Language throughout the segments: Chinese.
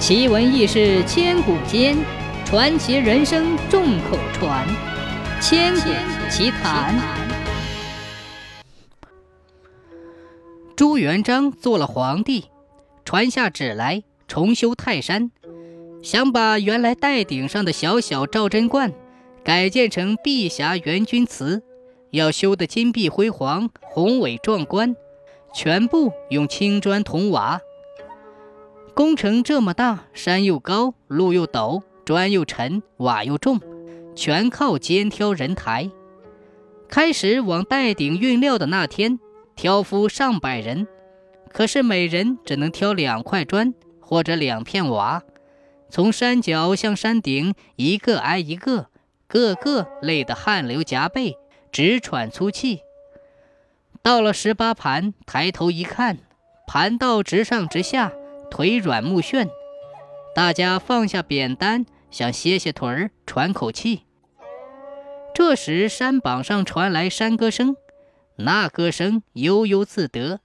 奇闻异事千古间，传奇人生众口传。千古奇谈。朱元璋做了皇帝，传下旨来重修泰山，想把原来岱顶上的小小赵贞观改建成碧霞元君祠，要修得金碧辉煌、宏伟壮观，全部用青砖铜瓦。工程这么大，山又高，路又陡，砖又沉，瓦又重，全靠肩挑人抬。开始往岱顶运料的那天，挑夫上百人，可是每人只能挑两块砖或者两片瓦，从山脚向山顶，一个挨一个，个个累得汗流浃背，直喘粗气。到了十八盘，抬头一看，盘道直上直下。腿软目眩，大家放下扁担，想歇歇腿儿，喘口气。这时，山榜上传来山歌声，那歌声悠悠自得。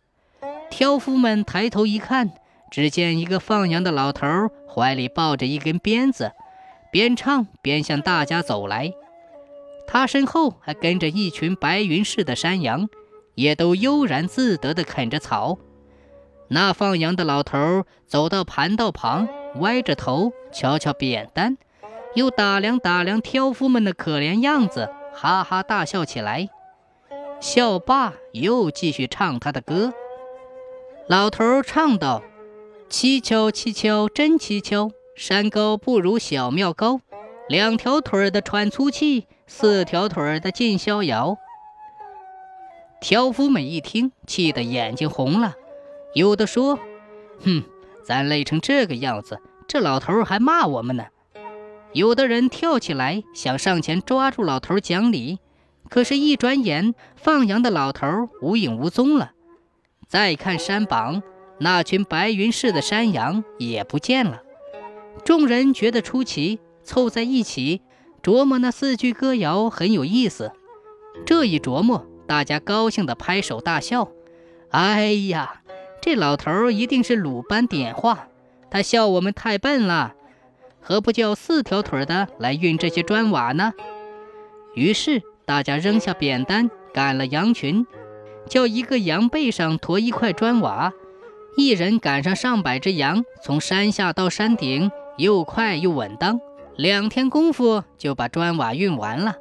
挑夫们抬头一看，只见一个放羊的老头怀里抱着一根鞭子，边唱边向大家走来。他身后还跟着一群白云似的山羊，也都悠然自得地啃着草。那放羊的老头走到盘道旁，歪着头瞧瞧扁担，又打量打量挑夫们的可怜样子，哈哈大笑起来。笑罢，又继续唱他的歌。老头唱道：“蹊跷蹊跷真蹊跷，山高不如小庙高。两条腿的喘粗气，四条腿的尽逍遥。”挑夫们一听，气得眼睛红了。有的说：“哼，咱累成这个样子，这老头还骂我们呢。”有的人跳起来想上前抓住老头讲理，可是，一转眼，放羊的老头无影无踪了。再看山榜，那群白云似的山羊也不见了。众人觉得出奇，凑在一起琢磨那四句歌谣很有意思。这一琢磨，大家高兴地拍手大笑：“哎呀！”这老头一定是鲁班点化，他笑我们太笨了，何不叫四条腿的来运这些砖瓦呢？于是大家扔下扁担，赶了羊群，叫一个羊背上驮一块砖瓦，一人赶上上百只羊，从山下到山顶，又快又稳当，两天功夫就把砖瓦运完了。